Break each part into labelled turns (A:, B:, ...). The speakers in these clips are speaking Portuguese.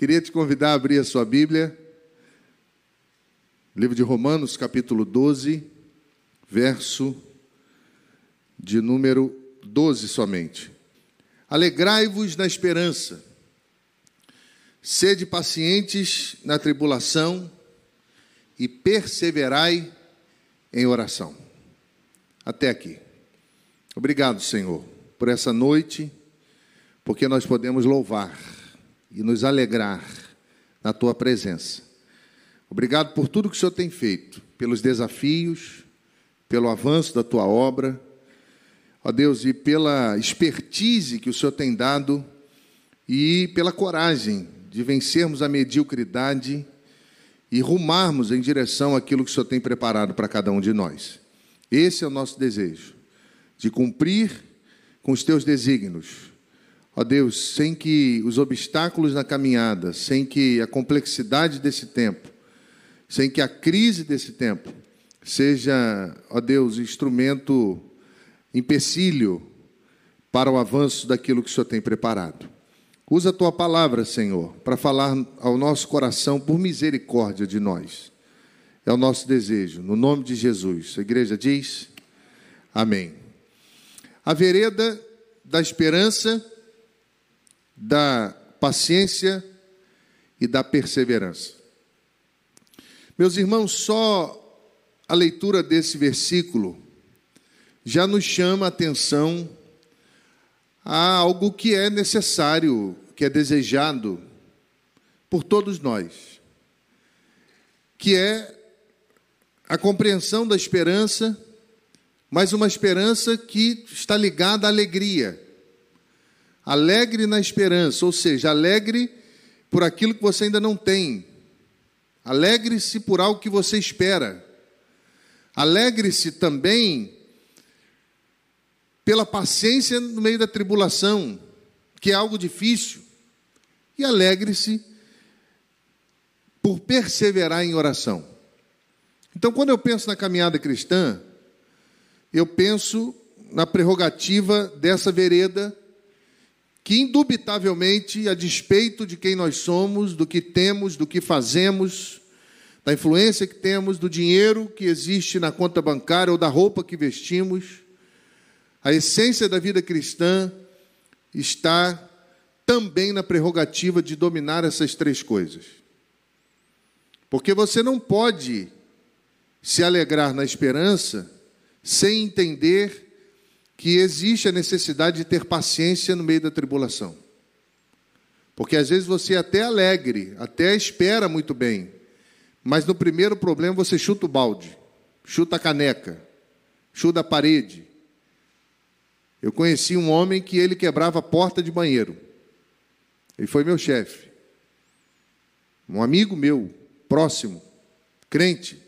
A: Queria te convidar a abrir a sua Bíblia, livro de Romanos, capítulo 12, verso de número 12 somente. Alegrai-vos na esperança, sede pacientes na tribulação e perseverai em oração. Até aqui. Obrigado, Senhor, por essa noite, porque nós podemos louvar e nos alegrar na tua presença. Obrigado por tudo que o Senhor tem feito, pelos desafios, pelo avanço da tua obra, ó Deus, e pela expertise que o Senhor tem dado e pela coragem de vencermos a mediocridade e rumarmos em direção àquilo que o Senhor tem preparado para cada um de nós. Esse é o nosso desejo, de cumprir com os teus desígnios, Ó Deus, sem que os obstáculos na caminhada, sem que a complexidade desse tempo, sem que a crise desse tempo seja, ó Deus, instrumento, empecilho para o avanço daquilo que o Senhor tem preparado. Usa a tua palavra, Senhor, para falar ao nosso coração por misericórdia de nós. É o nosso desejo, no nome de Jesus. A igreja diz: Amém. A vereda da esperança da paciência e da perseverança. Meus irmãos, só a leitura desse versículo já nos chama a atenção a algo que é necessário, que é desejado por todos nós, que é a compreensão da esperança, mas uma esperança que está ligada à alegria Alegre na esperança, ou seja, alegre por aquilo que você ainda não tem. Alegre-se por algo que você espera. Alegre-se também pela paciência no meio da tribulação, que é algo difícil. E alegre-se por perseverar em oração. Então, quando eu penso na caminhada cristã, eu penso na prerrogativa dessa vereda que indubitavelmente, a despeito de quem nós somos, do que temos, do que fazemos, da influência que temos, do dinheiro que existe na conta bancária ou da roupa que vestimos, a essência da vida cristã está também na prerrogativa de dominar essas três coisas. Porque você não pode se alegrar na esperança sem entender que existe a necessidade de ter paciência no meio da tribulação. Porque às vezes você é até alegre, até espera muito bem, mas no primeiro problema você chuta o balde, chuta a caneca, chuta a parede. Eu conheci um homem que ele quebrava a porta de banheiro. Ele foi meu chefe. Um amigo meu, próximo, crente.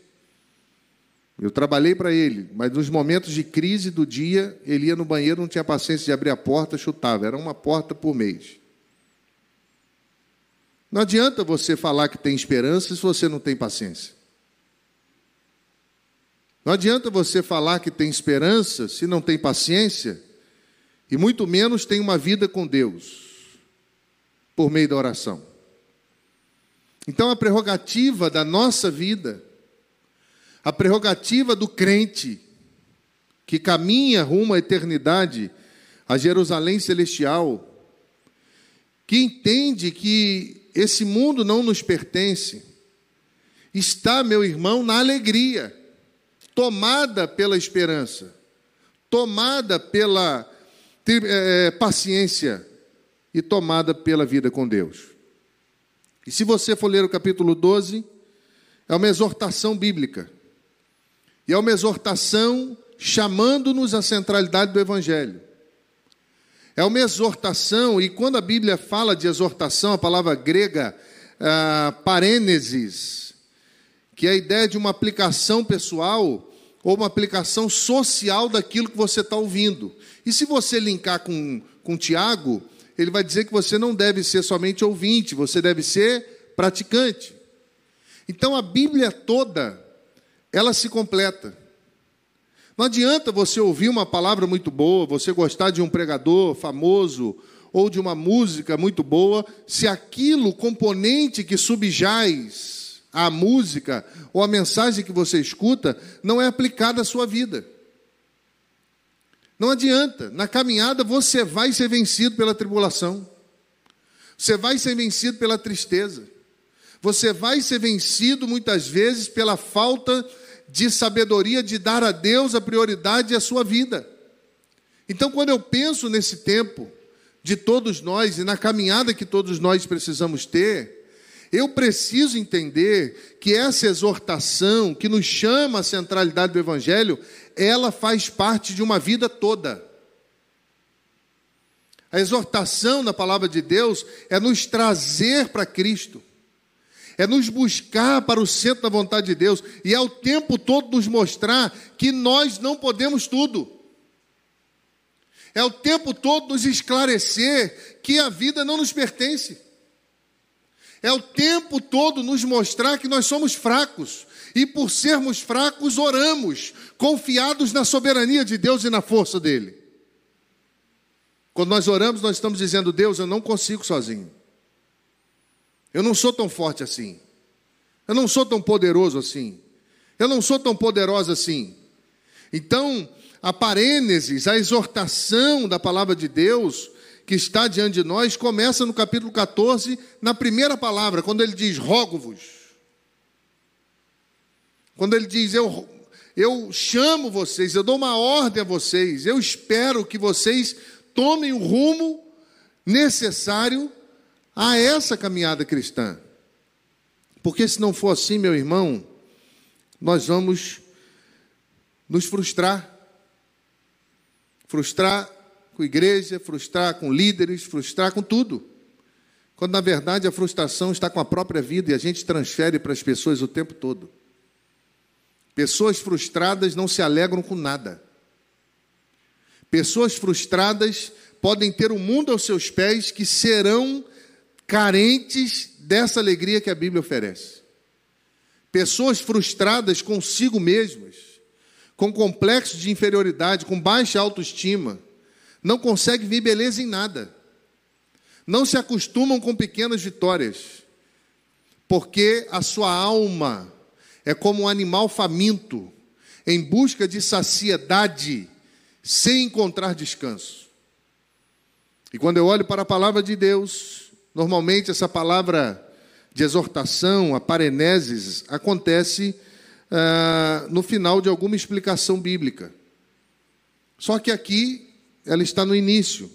A: Eu trabalhei para ele, mas nos momentos de crise do dia, ele ia no banheiro, não tinha paciência de abrir a porta, chutava. Era uma porta por mês. Não adianta você falar que tem esperança se você não tem paciência. Não adianta você falar que tem esperança se não tem paciência, e muito menos tem uma vida com Deus, por meio da oração. Então, a prerrogativa da nossa vida a prerrogativa do crente que caminha rumo à eternidade, a Jerusalém celestial, que entende que esse mundo não nos pertence, está, meu irmão, na alegria, tomada pela esperança, tomada pela é, paciência e tomada pela vida com Deus. E se você for ler o capítulo 12, é uma exortação bíblica. E é uma exortação chamando-nos à centralidade do Evangelho. É uma exortação, e quando a Bíblia fala de exortação, a palavra grega ah, parênesis, que é a ideia de uma aplicação pessoal ou uma aplicação social daquilo que você está ouvindo. E se você linkar com, com Tiago, ele vai dizer que você não deve ser somente ouvinte, você deve ser praticante. Então a Bíblia toda ela se completa. Não adianta você ouvir uma palavra muito boa, você gostar de um pregador famoso, ou de uma música muito boa, se aquilo, componente que subjaz a música ou a mensagem que você escuta, não é aplicada à sua vida. Não adianta, na caminhada você vai ser vencido pela tribulação, você vai ser vencido pela tristeza, você vai ser vencido muitas vezes pela falta de sabedoria de dar a Deus a prioridade e a sua vida. Então, quando eu penso nesse tempo de todos nós e na caminhada que todos nós precisamos ter, eu preciso entender que essa exortação que nos chama à centralidade do Evangelho, ela faz parte de uma vida toda. A exortação na palavra de Deus é nos trazer para Cristo, é nos buscar para o centro da vontade de Deus, e é o tempo todo nos mostrar que nós não podemos tudo. É o tempo todo nos esclarecer que a vida não nos pertence. É o tempo todo nos mostrar que nós somos fracos. E por sermos fracos, oramos, confiados na soberania de Deus e na força dele. Quando nós oramos, nós estamos dizendo: Deus, eu não consigo sozinho. Eu não sou tão forte assim. Eu não sou tão poderoso assim. Eu não sou tão poderosa assim. Então, a parênesis, a exortação da palavra de Deus que está diante de nós, começa no capítulo 14, na primeira palavra, quando ele diz: rogo-vos. Quando ele diz: eu, eu chamo vocês, eu dou uma ordem a vocês, eu espero que vocês tomem o rumo necessário a essa caminhada cristã. Porque se não for assim, meu irmão, nós vamos nos frustrar frustrar com igreja, frustrar com líderes, frustrar com tudo. Quando na verdade a frustração está com a própria vida e a gente transfere para as pessoas o tempo todo. Pessoas frustradas não se alegram com nada. Pessoas frustradas podem ter o um mundo aos seus pés que serão carentes dessa alegria que a Bíblia oferece. Pessoas frustradas consigo mesmas com complexo de inferioridade, com baixa autoestima, não conseguem ver beleza em nada. Não se acostumam com pequenas vitórias, porque a sua alma é como um animal faminto, em busca de saciedade, sem encontrar descanso. E quando eu olho para a palavra de Deus, normalmente essa palavra de exortação, a pareneses, acontece ah, no final de alguma explicação bíblica. Só que aqui ela está no início.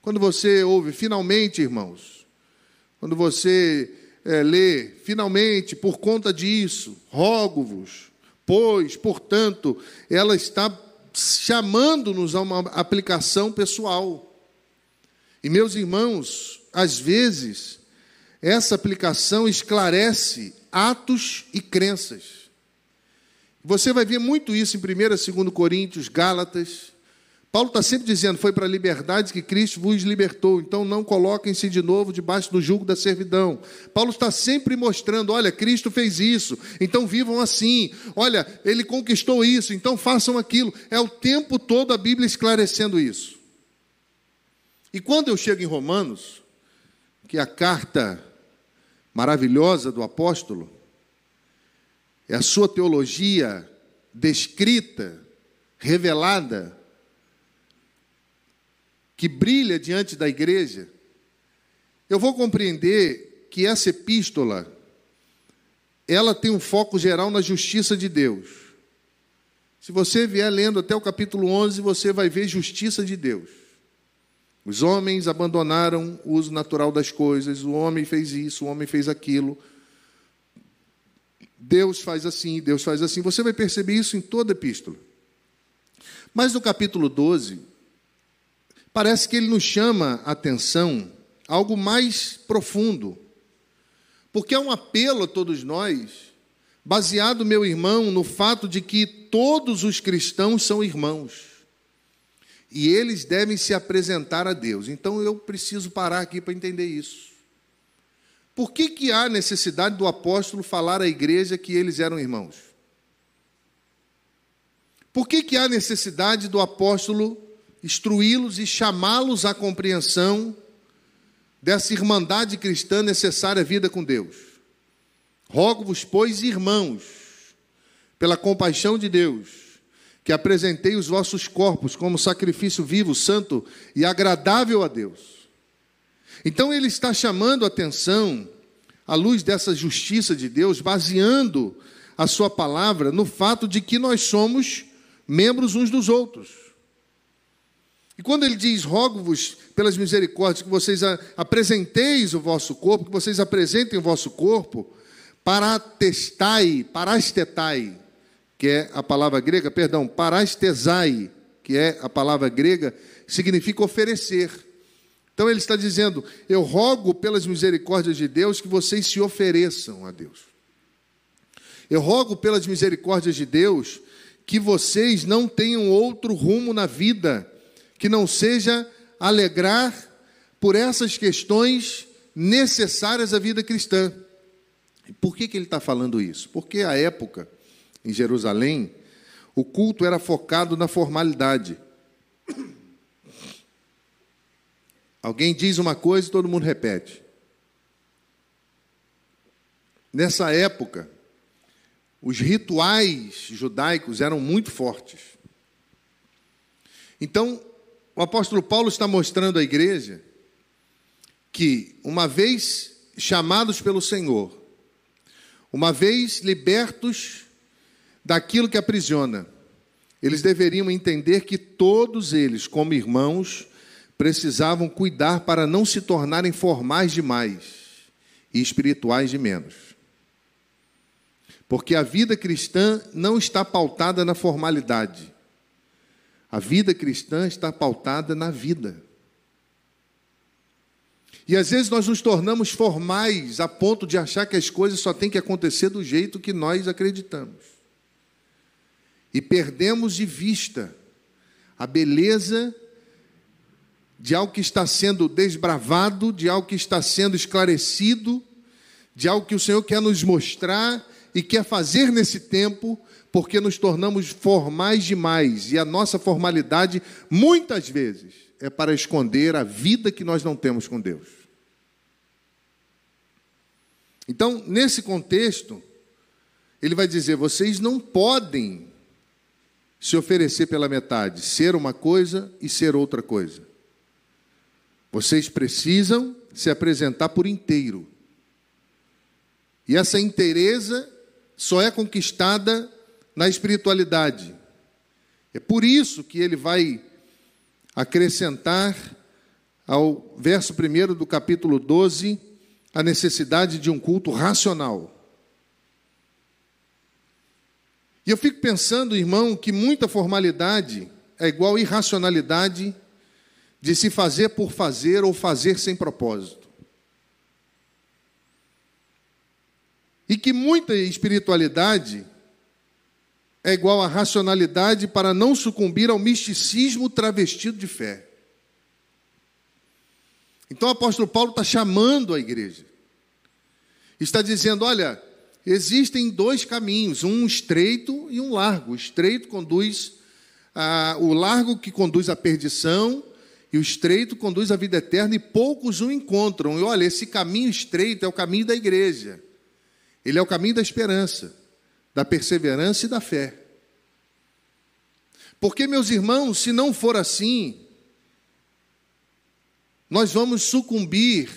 A: Quando você ouve finalmente, irmãos, quando você é, lê finalmente, por conta disso, rogo-vos, pois, portanto, ela está chamando-nos a uma aplicação pessoal. E meus irmãos, às vezes, essa aplicação esclarece atos e crenças. Você vai ver muito isso em 1 e 2 Coríntios, Gálatas. Paulo está sempre dizendo: foi para a liberdade que Cristo vos libertou, então não coloquem-se de novo debaixo do jugo da servidão. Paulo está sempre mostrando: olha, Cristo fez isso, então vivam assim. Olha, ele conquistou isso, então façam aquilo. É o tempo todo a Bíblia esclarecendo isso. E quando eu chego em Romanos, que a carta maravilhosa do apóstolo, é a sua teologia descrita, revelada, que brilha diante da igreja, eu vou compreender que essa epístola ela tem um foco geral na justiça de Deus. Se você vier lendo até o capítulo 11, você vai ver justiça de Deus. Os homens abandonaram o uso natural das coisas, o homem fez isso, o homem fez aquilo. Deus faz assim, Deus faz assim. Você vai perceber isso em toda a epístola. Mas no capítulo 12, parece que ele nos chama a atenção algo mais profundo. Porque é um apelo a todos nós, baseado, meu irmão, no fato de que todos os cristãos são irmãos. E eles devem se apresentar a Deus. Então eu preciso parar aqui para entender isso. Por que, que há necessidade do apóstolo falar à igreja que eles eram irmãos? Por que, que há necessidade do apóstolo instruí-los e chamá-los à compreensão dessa irmandade cristã necessária à vida com Deus. Rogo-vos, pois, irmãos, pela compaixão de Deus, que apresentei os vossos corpos como sacrifício vivo, santo e agradável a Deus. Então ele está chamando a atenção, à luz dessa justiça de Deus, baseando a sua palavra no fato de que nós somos membros uns dos outros. E quando ele diz, rogo-vos pelas misericórdias que vocês apresenteis o vosso corpo, que vocês apresentem o vosso corpo, parastestai, parastetai, que é a palavra grega, perdão, parastesai, que é a palavra grega, significa oferecer. Então ele está dizendo: Eu rogo pelas misericórdias de Deus que vocês se ofereçam a Deus. Eu rogo pelas misericórdias de Deus que vocês não tenham outro rumo na vida que não seja alegrar por essas questões necessárias à vida cristã. Por que, que ele está falando isso? Porque a época, em Jerusalém, o culto era focado na formalidade. Alguém diz uma coisa e todo mundo repete. Nessa época, os rituais judaicos eram muito fortes. Então, o apóstolo Paulo está mostrando à igreja que, uma vez chamados pelo Senhor, uma vez libertos daquilo que aprisiona, eles deveriam entender que todos eles, como irmãos, precisavam cuidar para não se tornarem formais demais e espirituais de menos. Porque a vida cristã não está pautada na formalidade. A vida cristã está pautada na vida. E às vezes nós nos tornamos formais a ponto de achar que as coisas só têm que acontecer do jeito que nós acreditamos. E perdemos de vista a beleza de algo que está sendo desbravado, de algo que está sendo esclarecido, de algo que o Senhor quer nos mostrar e quer fazer nesse tempo, porque nos tornamos formais demais e a nossa formalidade, muitas vezes, é para esconder a vida que nós não temos com Deus. Então, nesse contexto, ele vai dizer: vocês não podem se oferecer pela metade, ser uma coisa e ser outra coisa. Vocês precisam se apresentar por inteiro. E essa inteireza só é conquistada na espiritualidade. É por isso que ele vai acrescentar ao verso 1 do capítulo 12 a necessidade de um culto racional. E eu fico pensando, irmão, que muita formalidade é igual irracionalidade de se fazer por fazer ou fazer sem propósito. E que muita espiritualidade é igual a racionalidade para não sucumbir ao misticismo travestido de fé. Então o apóstolo Paulo está chamando a igreja. Está dizendo: olha, existem dois caminhos, um estreito e um largo. O estreito conduz, a, o largo que conduz à perdição, e o estreito conduz à vida eterna e poucos o encontram. E olha, esse caminho estreito é o caminho da igreja. Ele é o caminho da esperança, da perseverança e da fé. Porque, meus irmãos, se não for assim, nós vamos sucumbir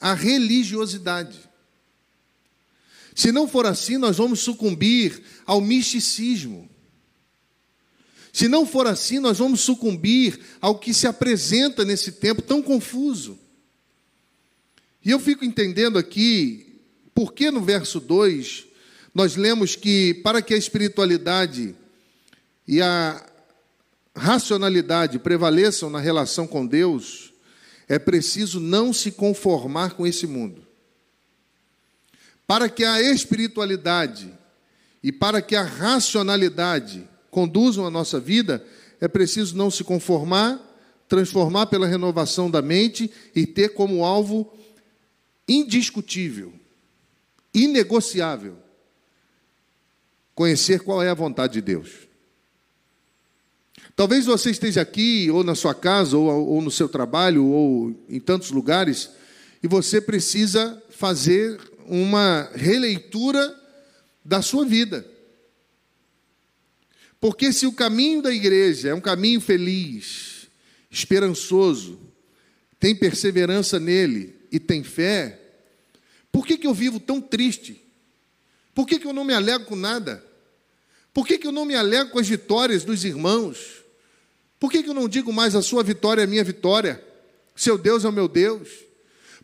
A: à religiosidade. Se não for assim, nós vamos sucumbir ao misticismo. Se não for assim, nós vamos sucumbir ao que se apresenta nesse tempo tão confuso. E eu fico entendendo aqui, porque no verso 2, nós lemos que para que a espiritualidade e a racionalidade prevaleçam na relação com Deus, é preciso não se conformar com esse mundo. Para que a espiritualidade e para que a racionalidade conduzam a nossa vida, é preciso não se conformar, transformar pela renovação da mente e ter como alvo indiscutível, inegociável, conhecer qual é a vontade de Deus. Talvez você esteja aqui, ou na sua casa, ou, ou no seu trabalho, ou em tantos lugares, e você precisa fazer uma releitura da sua vida. Porque se o caminho da igreja é um caminho feliz, esperançoso, tem perseverança nele e tem fé, por que, que eu vivo tão triste? Por que, que eu não me alegro com nada? Por que, que eu não me alegro com as vitórias dos irmãos? Por que, que eu não digo mais a sua vitória é minha vitória? Seu Deus é o meu Deus?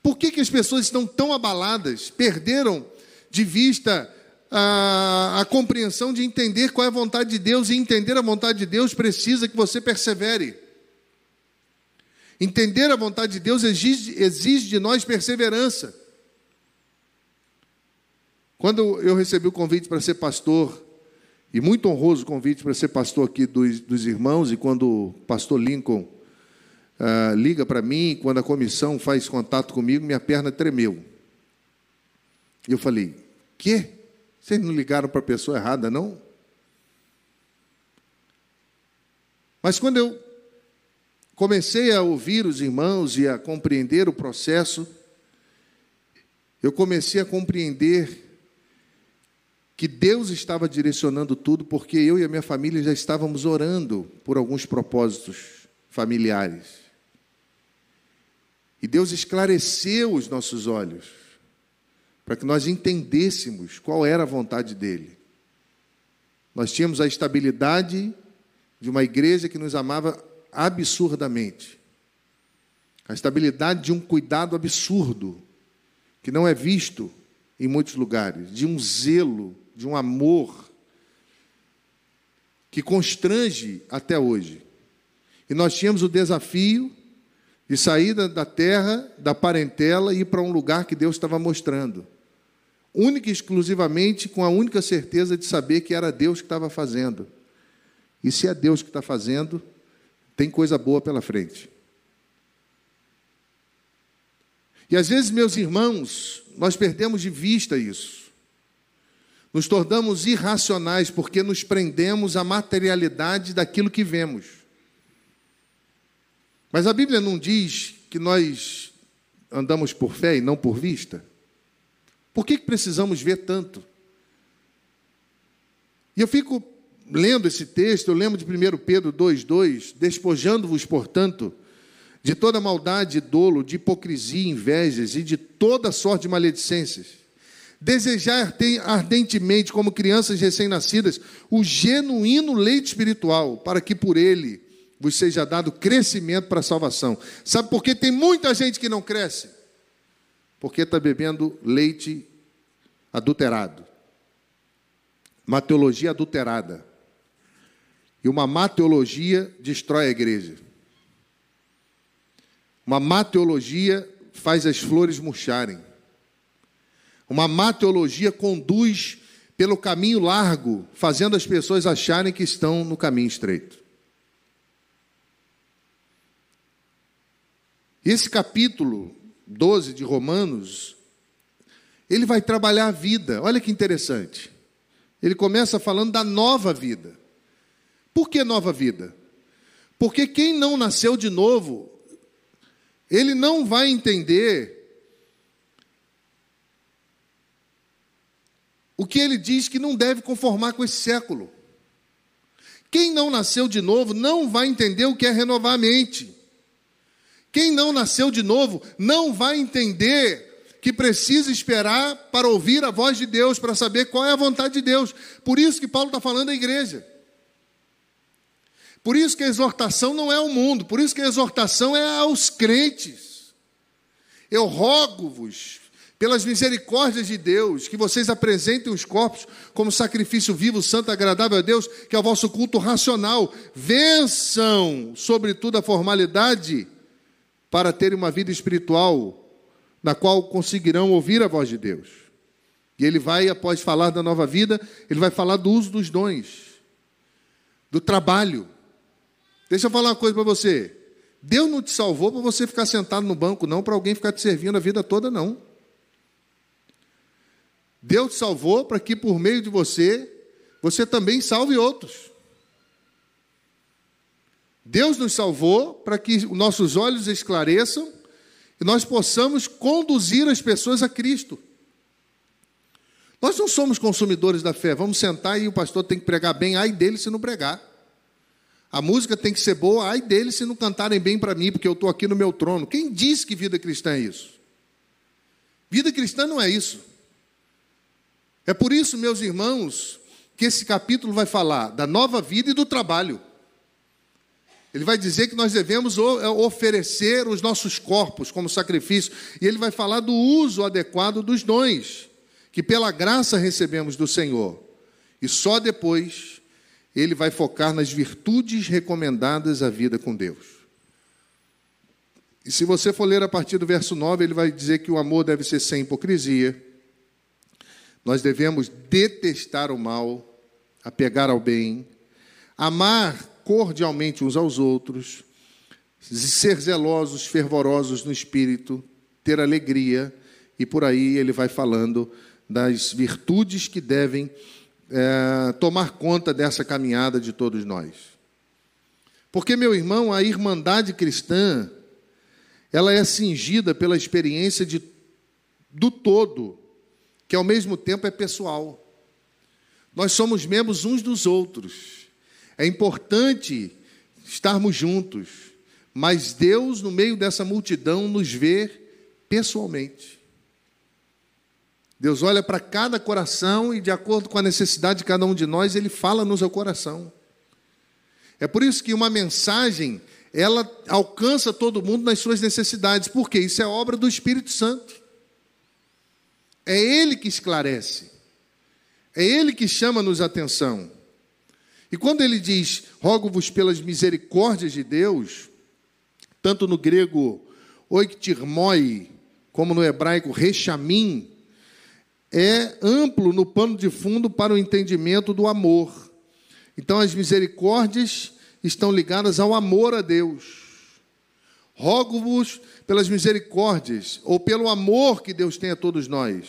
A: Por que, que as pessoas estão tão abaladas, perderam de vista a, a, compreensão de entender qual é a vontade de Deus, e entender a vontade de Deus precisa que você persevere. Entender a vontade de Deus exige, exige de nós perseverança. Quando eu recebi o convite para ser pastor, e muito honroso convite para ser pastor aqui dos, dos irmãos, e quando o pastor Lincoln uh, liga para mim, quando a comissão faz contato comigo, minha perna tremeu. E eu falei: Quê? Vocês não ligaram para a pessoa errada, não? Mas quando eu comecei a ouvir os irmãos e a compreender o processo, eu comecei a compreender que Deus estava direcionando tudo, porque eu e a minha família já estávamos orando por alguns propósitos familiares. E Deus esclareceu os nossos olhos, para que nós entendêssemos qual era a vontade dEle. Nós tínhamos a estabilidade de uma igreja que nos amava absurdamente, a estabilidade de um cuidado absurdo, que não é visto em muitos lugares, de um zelo de um amor que constrange até hoje. E nós tínhamos o desafio de sair da terra, da parentela e ir para um lugar que Deus estava mostrando. Única e exclusivamente com a única certeza de saber que era Deus que estava fazendo. E se é Deus que está fazendo, tem coisa boa pela frente. E às vezes, meus irmãos, nós perdemos de vista isso. Nos tornamos irracionais porque nos prendemos à materialidade daquilo que vemos. Mas a Bíblia não diz que nós andamos por fé e não por vista? Por que precisamos ver tanto? E eu fico lendo esse texto, eu lembro de 1 Pedro 2,2: Despojando-vos, portanto, de toda maldade, dolo, de hipocrisia, invejas e de toda sorte de maledicências Desejar ardentemente, como crianças recém-nascidas, o genuíno leite espiritual, para que por ele vos seja dado crescimento para a salvação. Sabe por que tem muita gente que não cresce? Porque está bebendo leite adulterado. Uma teologia adulterada. E uma má teologia destrói a igreja. Uma má teologia faz as flores murcharem. Uma má teologia conduz pelo caminho largo, fazendo as pessoas acharem que estão no caminho estreito. Esse capítulo 12 de Romanos, ele vai trabalhar a vida. Olha que interessante. Ele começa falando da nova vida. Por que nova vida? Porque quem não nasceu de novo, ele não vai entender o que ele diz que não deve conformar com esse século. Quem não nasceu de novo não vai entender o que é renovar a mente. Quem não nasceu de novo não vai entender que precisa esperar para ouvir a voz de Deus, para saber qual é a vontade de Deus. Por isso que Paulo está falando à igreja. Por isso que a exortação não é ao mundo, por isso que a exortação é aos crentes. Eu rogo-vos, pelas misericórdias de Deus, que vocês apresentem os corpos como sacrifício vivo, santo, agradável a Deus, que é o vosso culto racional. Vençam, sobretudo, a formalidade para terem uma vida espiritual na qual conseguirão ouvir a voz de Deus. E ele vai, após falar da nova vida, ele vai falar do uso dos dons, do trabalho. Deixa eu falar uma coisa para você. Deus não te salvou para você ficar sentado no banco, não, para alguém ficar te servindo a vida toda, não. Deus te salvou para que por meio de você, você também salve outros. Deus nos salvou para que nossos olhos esclareçam e nós possamos conduzir as pessoas a Cristo. Nós não somos consumidores da fé. Vamos sentar e o pastor tem que pregar bem, ai dele se não pregar. A música tem que ser boa, ai dele se não cantarem bem para mim, porque eu estou aqui no meu trono. Quem disse que vida cristã é isso? Vida cristã não é isso. É por isso, meus irmãos, que esse capítulo vai falar da nova vida e do trabalho. Ele vai dizer que nós devemos é, oferecer os nossos corpos como sacrifício, e ele vai falar do uso adequado dos dons que pela graça recebemos do Senhor. E só depois ele vai focar nas virtudes recomendadas à vida com Deus. E se você for ler a partir do verso 9, ele vai dizer que o amor deve ser sem hipocrisia. Nós devemos detestar o mal, apegar ao bem, amar cordialmente uns aos outros, ser zelosos, fervorosos no espírito, ter alegria, e por aí ele vai falando das virtudes que devem é, tomar conta dessa caminhada de todos nós. Porque, meu irmão, a irmandade cristã, ela é cingida pela experiência de, do todo, que ao mesmo tempo é pessoal. Nós somos membros uns dos outros. É importante estarmos juntos, mas Deus, no meio dessa multidão, nos vê pessoalmente. Deus olha para cada coração e, de acordo com a necessidade de cada um de nós, Ele fala no seu coração. É por isso que uma mensagem, ela alcança todo mundo nas suas necessidades, porque isso é obra do Espírito Santo. É Ele que esclarece, é Ele que chama-nos atenção. E quando ele diz, rogo-vos pelas misericórdias de Deus, tanto no grego oiktirmoi, como no hebraico rechamim, é amplo no pano de fundo para o entendimento do amor. Então, as misericórdias estão ligadas ao amor a Deus. Rogo-vos pelas misericórdias, ou pelo amor que Deus tem a todos nós.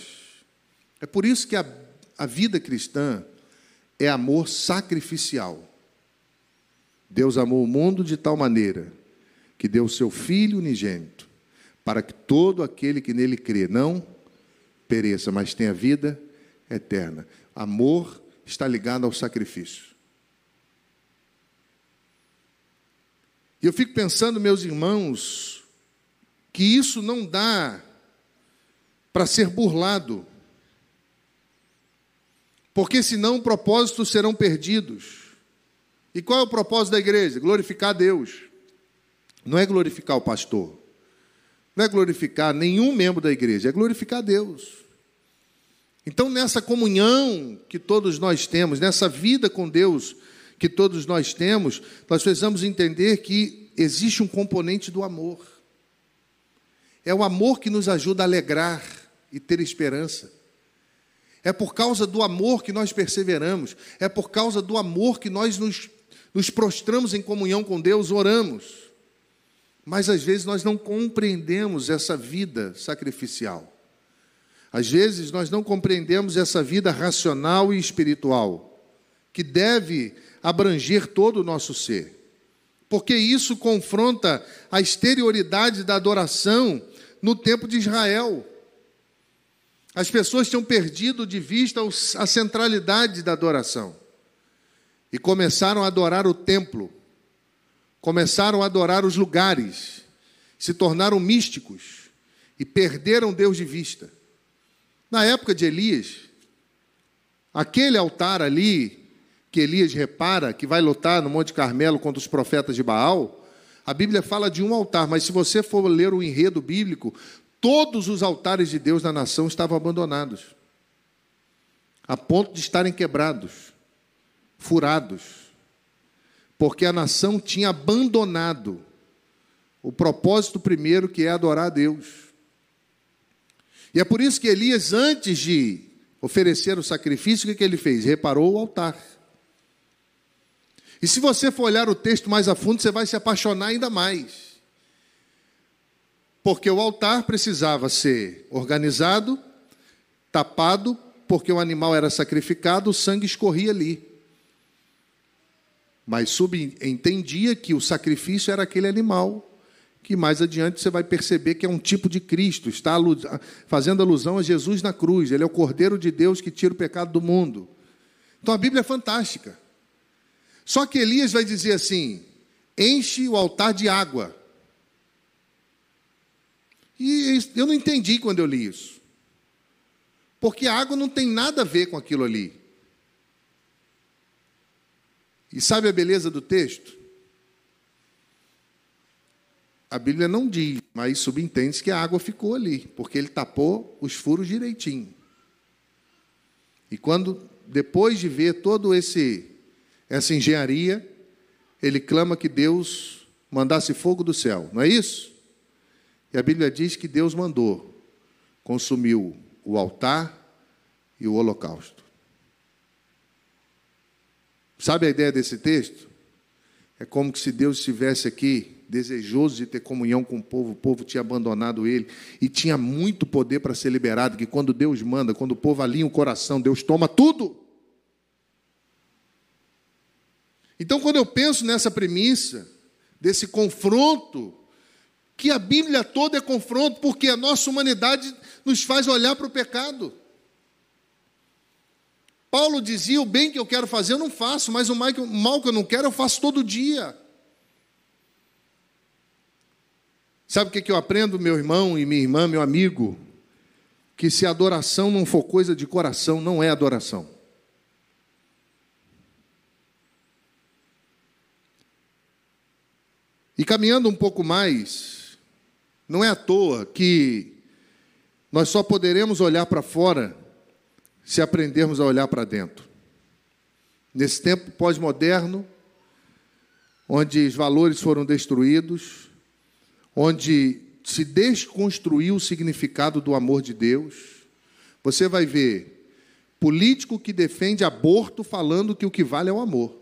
A: É por isso que a, a vida cristã é amor sacrificial. Deus amou o mundo de tal maneira que deu o seu Filho unigênito, para que todo aquele que nele crê não pereça, mas tenha vida eterna. Amor está ligado ao sacrifício. E eu fico pensando, meus irmãos, que isso não dá para ser burlado, porque senão propósitos serão perdidos. E qual é o propósito da igreja? Glorificar Deus. Não é glorificar o pastor. Não é glorificar nenhum membro da igreja, é glorificar Deus. Então, nessa comunhão que todos nós temos, nessa vida com Deus que todos nós temos, nós precisamos entender que existe um componente do amor. É o amor que nos ajuda a alegrar e ter esperança. É por causa do amor que nós perseveramos. É por causa do amor que nós nos, nos prostramos em comunhão com Deus, oramos. Mas às vezes nós não compreendemos essa vida sacrificial. Às vezes nós não compreendemos essa vida racional e espiritual, que deve abranger todo o nosso ser. Porque isso confronta a exterioridade da adoração no tempo de Israel. As pessoas tinham perdido de vista a centralidade da adoração. E começaram a adorar o templo, começaram a adorar os lugares, se tornaram místicos. E perderam Deus de vista. Na época de Elias, aquele altar ali, que Elias repara, que vai lutar no Monte Carmelo contra os profetas de Baal, a Bíblia fala de um altar, mas se você for ler o enredo bíblico, todos os altares de Deus na nação estavam abandonados, a ponto de estarem quebrados, furados porque a nação tinha abandonado o propósito primeiro, que é adorar a Deus. E é por isso que Elias, antes de oferecer o sacrifício, o que ele fez? Reparou o altar. E se você for olhar o texto mais a fundo, você vai se apaixonar ainda mais. Porque o altar precisava ser organizado, tapado, porque o animal era sacrificado, o sangue escorria ali. mas subentendia que o sacrifício era aquele animal, que mais adiante você vai perceber que é um tipo de Cristo, está fazendo alusão a Jesus na cruz, ele é o Cordeiro de Deus que tira o pecado do mundo. Então a Bíblia é fantástica. Só que Elias vai dizer assim: enche o altar de água. E eu não entendi quando eu li isso. Porque a água não tem nada a ver com aquilo ali. E sabe a beleza do texto? A Bíblia não diz, mas subentende que a água ficou ali, porque ele tapou os furos direitinho. E quando, depois de ver todo esse essa engenharia, ele clama que Deus mandasse fogo do céu, não é isso? E a Bíblia diz que Deus mandou, consumiu o altar e o holocausto. Sabe a ideia desse texto? É como se Deus estivesse aqui desejoso de ter comunhão com o povo, o povo tinha abandonado ele e tinha muito poder para ser liberado, que quando Deus manda, quando o povo alinha o coração, Deus toma tudo. Então, quando eu penso nessa premissa, desse confronto, que a Bíblia toda é confronto, porque a nossa humanidade nos faz olhar para o pecado. Paulo dizia: o bem que eu quero fazer eu não faço, mas o mal que eu não quero eu faço todo dia. Sabe o que eu aprendo, meu irmão e minha irmã, meu amigo? Que se adoração não for coisa de coração, não é adoração. E caminhando um pouco mais, não é à toa que nós só poderemos olhar para fora se aprendermos a olhar para dentro. Nesse tempo pós-moderno, onde os valores foram destruídos, onde se desconstruiu o significado do amor de Deus, você vai ver político que defende aborto falando que o que vale é o amor.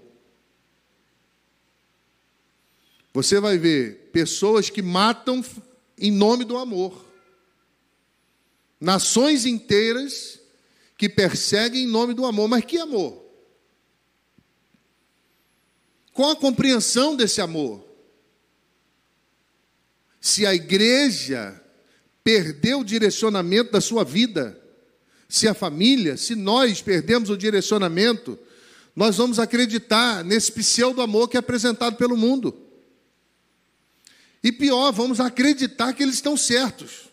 A: Você vai ver pessoas que matam em nome do amor. Nações inteiras que perseguem em nome do amor. Mas que amor? Qual a compreensão desse amor? Se a igreja perdeu o direcionamento da sua vida, se a família, se nós perdemos o direcionamento, nós vamos acreditar nesse pseudo amor que é apresentado pelo mundo. E pior, vamos acreditar que eles estão certos.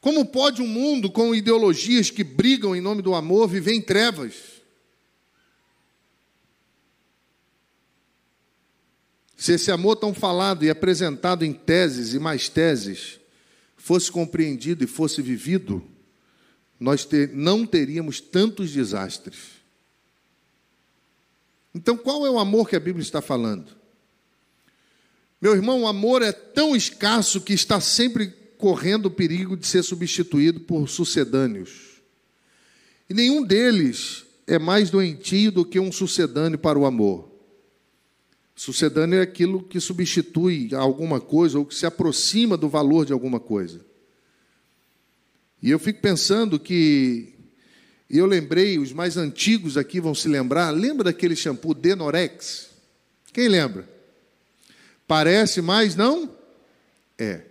A: Como pode um mundo com ideologias que brigam em nome do amor viver em trevas? Se esse amor tão falado e apresentado em teses e mais teses fosse compreendido e fosse vivido, nós ter, não teríamos tantos desastres. Então, qual é o amor que a Bíblia está falando? Meu irmão, o amor é tão escasso que está sempre correndo o perigo de ser substituído por sucedâneos. E nenhum deles é mais doentio do que um sucedâneo para o amor. Sucedâneo é aquilo que substitui alguma coisa ou que se aproxima do valor de alguma coisa. E eu fico pensando que e eu lembrei, os mais antigos aqui vão se lembrar. Lembra daquele shampoo Denorex? Quem lembra? Parece, mas não é.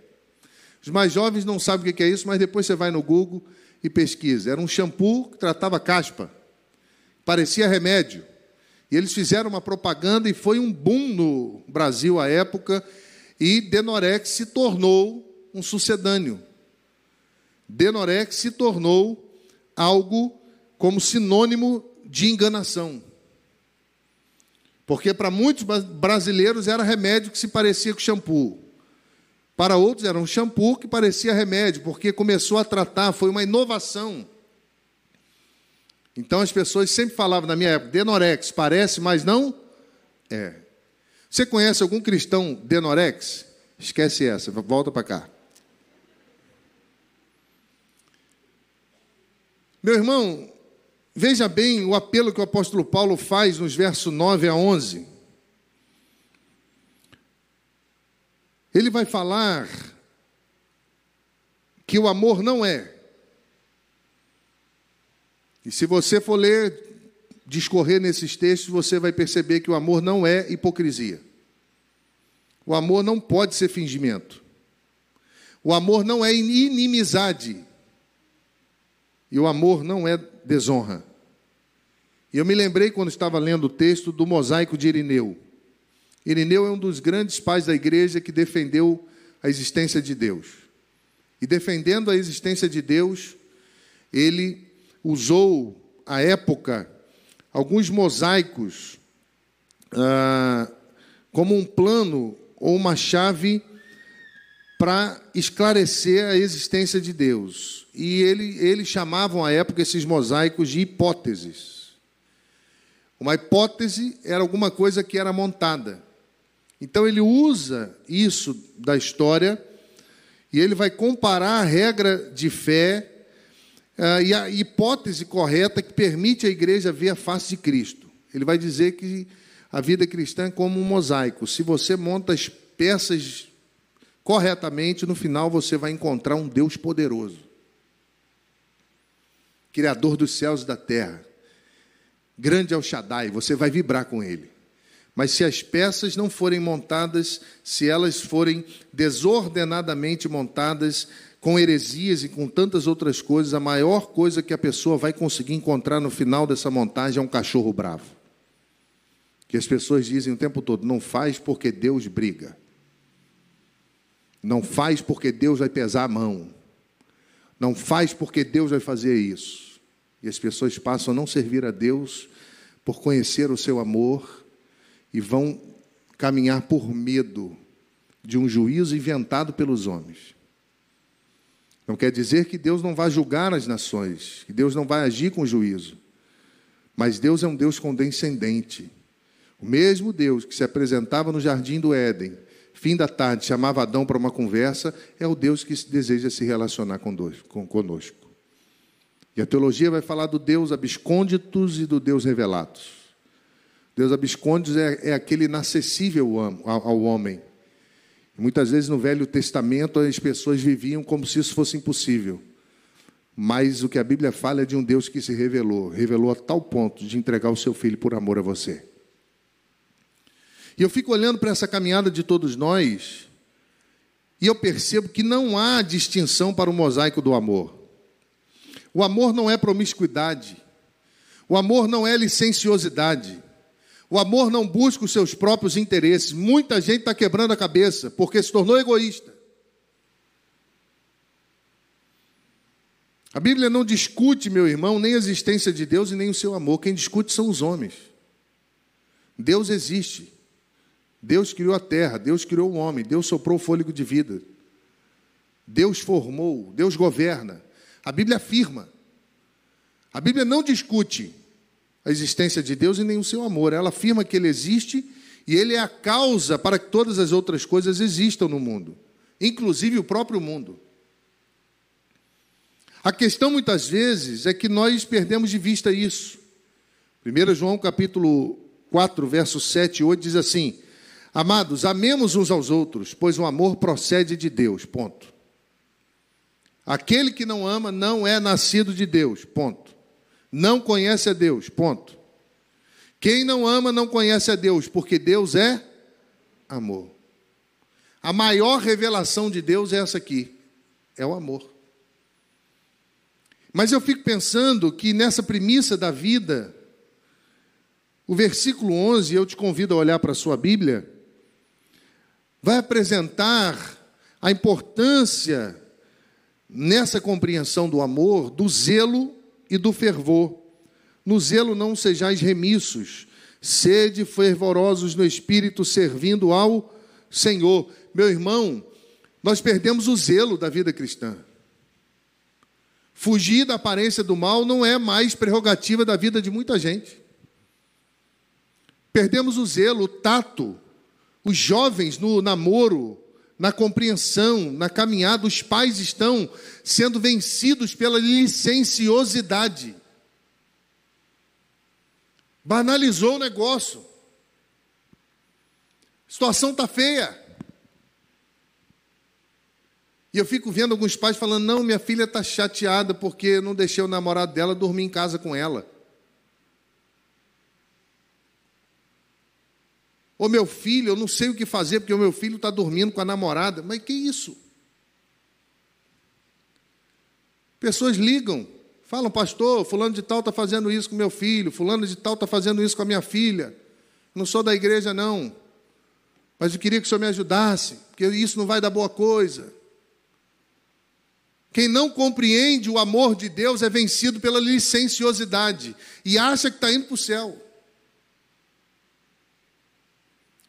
A: Os mais jovens não sabem o que é isso, mas depois você vai no Google e pesquisa. Era um shampoo que tratava caspa. Parecia remédio. E eles fizeram uma propaganda e foi um boom no Brasil à época. E Denorex se tornou um sucedâneo. Denorex se tornou algo como sinônimo de enganação. Porque para muitos brasileiros era remédio que se parecia com shampoo. Para outros era um shampoo que parecia remédio, porque começou a tratar, foi uma inovação. Então as pessoas sempre falavam na minha época, Denorex, parece, mas não é. Você conhece algum cristão Denorex? Esquece essa, volta para cá. Meu irmão, Veja bem o apelo que o apóstolo Paulo faz nos versos 9 a 11. Ele vai falar que o amor não é. E se você for ler discorrer nesses textos, você vai perceber que o amor não é hipocrisia. O amor não pode ser fingimento. O amor não é inimizade. E o amor não é desonra. E eu me lembrei quando estava lendo o texto do mosaico de Irineu. Irineu é um dos grandes pais da igreja que defendeu a existência de Deus. E defendendo a existência de Deus, ele usou, à época, alguns mosaicos ah, como um plano ou uma chave para esclarecer a existência de Deus. E ele, eles chamavam à época esses mosaicos de hipóteses. Uma hipótese era alguma coisa que era montada. Então ele usa isso da história e ele vai comparar a regra de fé uh, e a hipótese correta que permite a igreja ver a face de Cristo. Ele vai dizer que a vida cristã é como um mosaico. Se você monta as peças corretamente, no final você vai encontrar um Deus poderoso, Criador dos céus e da terra. Grande é o Shaddai, você vai vibrar com ele. Mas se as peças não forem montadas, se elas forem desordenadamente montadas, com heresias e com tantas outras coisas, a maior coisa que a pessoa vai conseguir encontrar no final dessa montagem é um cachorro bravo. Que as pessoas dizem o tempo todo: não faz porque Deus briga. Não faz porque Deus vai pesar a mão. Não faz porque Deus vai fazer isso. E as pessoas passam a não servir a Deus por conhecer o seu amor e vão caminhar por medo de um juízo inventado pelos homens. Não quer dizer que Deus não vai julgar as nações, que Deus não vai agir com juízo. Mas Deus é um Deus condescendente. O mesmo Deus que se apresentava no jardim do Éden, fim da tarde, chamava Adão para uma conversa, é o Deus que deseja se relacionar conosco. E a teologia vai falar do Deus abscônditos e do Deus revelados. Deus abscônditos é, é aquele inacessível ao, ao homem. Muitas vezes no Velho Testamento as pessoas viviam como se isso fosse impossível. Mas o que a Bíblia fala é de um Deus que se revelou, revelou a tal ponto de entregar o seu filho por amor a você. E eu fico olhando para essa caminhada de todos nós, e eu percebo que não há distinção para o mosaico do amor. O amor não é promiscuidade. O amor não é licenciosidade. O amor não busca os seus próprios interesses. Muita gente está quebrando a cabeça porque se tornou egoísta. A Bíblia não discute, meu irmão, nem a existência de Deus e nem o seu amor. Quem discute são os homens. Deus existe. Deus criou a terra, Deus criou o homem, Deus soprou o fôlego de vida. Deus formou, Deus governa. A Bíblia afirma. A Bíblia não discute a existência de Deus e nem o seu amor. Ela afirma que ele existe e ele é a causa para que todas as outras coisas existam no mundo, inclusive o próprio mundo. A questão muitas vezes é que nós perdemos de vista isso. 1 João capítulo 4, versos 7 e 8 diz assim: Amados, amemos uns aos outros, pois o amor procede de Deus. Ponto. Aquele que não ama não é nascido de Deus. Ponto. Não conhece a Deus. Ponto. Quem não ama não conhece a Deus, porque Deus é amor. A maior revelação de Deus é essa aqui: é o amor. Mas eu fico pensando que nessa premissa da vida, o versículo 11, eu te convido a olhar para a sua Bíblia, vai apresentar a importância nessa compreensão do amor, do zelo e do fervor. No zelo não sejais remissos, sede fervorosos no espírito, servindo ao Senhor. Meu irmão, nós perdemos o zelo da vida cristã. Fugir da aparência do mal não é mais prerrogativa da vida de muita gente. Perdemos o zelo, o tato. Os jovens no namoro, na compreensão, na caminhada, os pais estão sendo vencidos pela licenciosidade. Banalizou o negócio. A situação está feia. E eu fico vendo alguns pais falando: não, minha filha está chateada porque não deixei o namorado dela dormir em casa com ela. Ô meu filho, eu não sei o que fazer porque o meu filho está dormindo com a namorada. Mas que isso? Pessoas ligam, falam, pastor, fulano de tal está fazendo isso com meu filho, fulano de tal está fazendo isso com a minha filha. Não sou da igreja, não. Mas eu queria que o senhor me ajudasse, porque isso não vai dar boa coisa. Quem não compreende o amor de Deus é vencido pela licenciosidade e acha que está indo para o céu.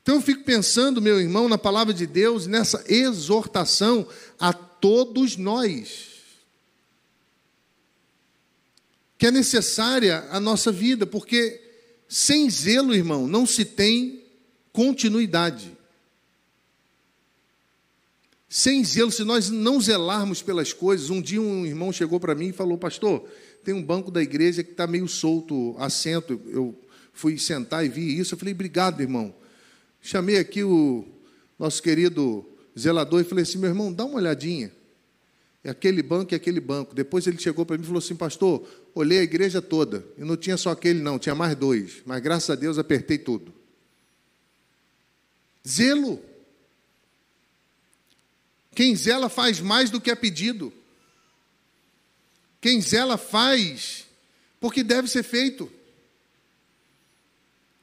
A: Então eu fico pensando, meu irmão, na palavra de Deus, nessa exortação a todos nós, que é necessária a nossa vida, porque sem zelo, irmão, não se tem continuidade. Sem zelo, se nós não zelarmos pelas coisas, um dia um irmão chegou para mim e falou: Pastor, tem um banco da igreja que está meio solto, assento. Eu fui sentar e vi isso. Eu falei: Obrigado, irmão. Chamei aqui o nosso querido zelador e falei assim: meu irmão, dá uma olhadinha. É aquele banco e aquele banco. Depois ele chegou para mim e falou assim: pastor, olhei a igreja toda. E não tinha só aquele, não, tinha mais dois. Mas graças a Deus apertei tudo. Zelo. Quem zela faz mais do que é pedido. Quem zela faz porque deve ser feito.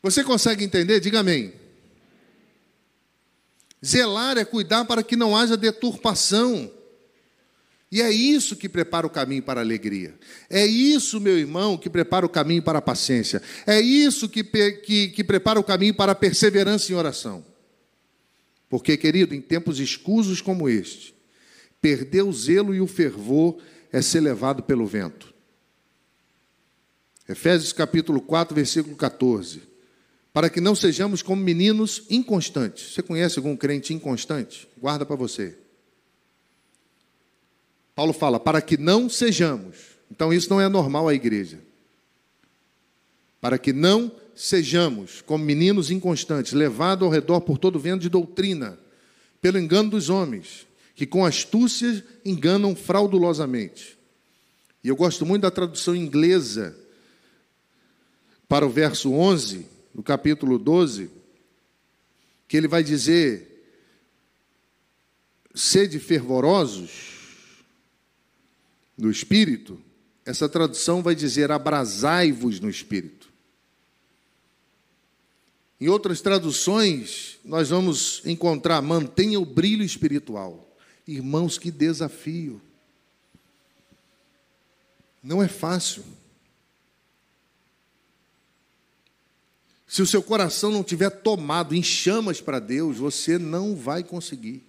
A: Você consegue entender? Diga amém. Zelar é cuidar para que não haja deturpação. E é isso que prepara o caminho para a alegria. É isso, meu irmão, que prepara o caminho para a paciência. É isso que, que, que prepara o caminho para a perseverança em oração. Porque, querido, em tempos escusos como este, perder o zelo e o fervor é ser levado pelo vento. Efésios capítulo 4, versículo 14 para que não sejamos como meninos inconstantes. Você conhece algum crente inconstante? Guarda para você. Paulo fala, para que não sejamos. Então isso não é normal à igreja. Para que não sejamos como meninos inconstantes, levados ao redor por todo vento de doutrina, pelo engano dos homens, que com astúcia enganam fraudulosamente. E eu gosto muito da tradução inglesa para o verso 11, no capítulo 12, que ele vai dizer: sede fervorosos no espírito. Essa tradução vai dizer: abrasai-vos no espírito. Em outras traduções, nós vamos encontrar: mantenha o brilho espiritual. Irmãos, que desafio. Não é fácil. Se o seu coração não tiver tomado em chamas para Deus, você não vai conseguir.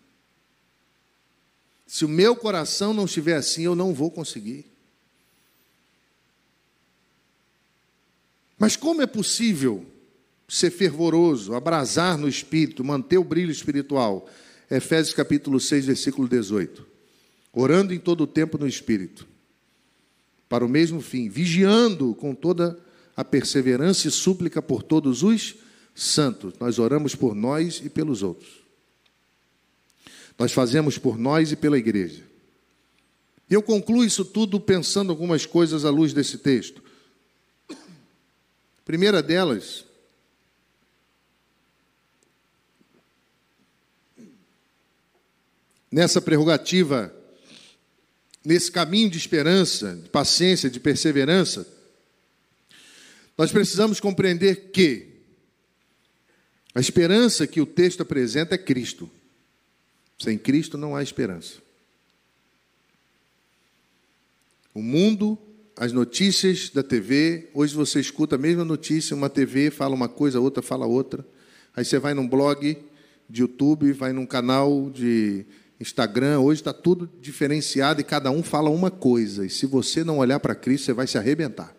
A: Se o meu coração não estiver assim, eu não vou conseguir. Mas como é possível ser fervoroso, abrasar no espírito, manter o brilho espiritual? Efésios capítulo 6, versículo 18. Orando em todo o tempo no espírito, para o mesmo fim, vigiando com toda a perseverança e súplica por todos os santos. Nós oramos por nós e pelos outros. Nós fazemos por nós e pela igreja. E eu concluo isso tudo pensando algumas coisas à luz desse texto. primeira delas, nessa prerrogativa, nesse caminho de esperança, de paciência, de perseverança, nós precisamos compreender que a esperança que o texto apresenta é Cristo. Sem Cristo não há esperança. O mundo, as notícias da TV, hoje você escuta a mesma notícia, uma TV fala uma coisa, outra fala outra. Aí você vai num blog de YouTube, vai num canal de Instagram, hoje está tudo diferenciado e cada um fala uma coisa. E se você não olhar para Cristo, você vai se arrebentar.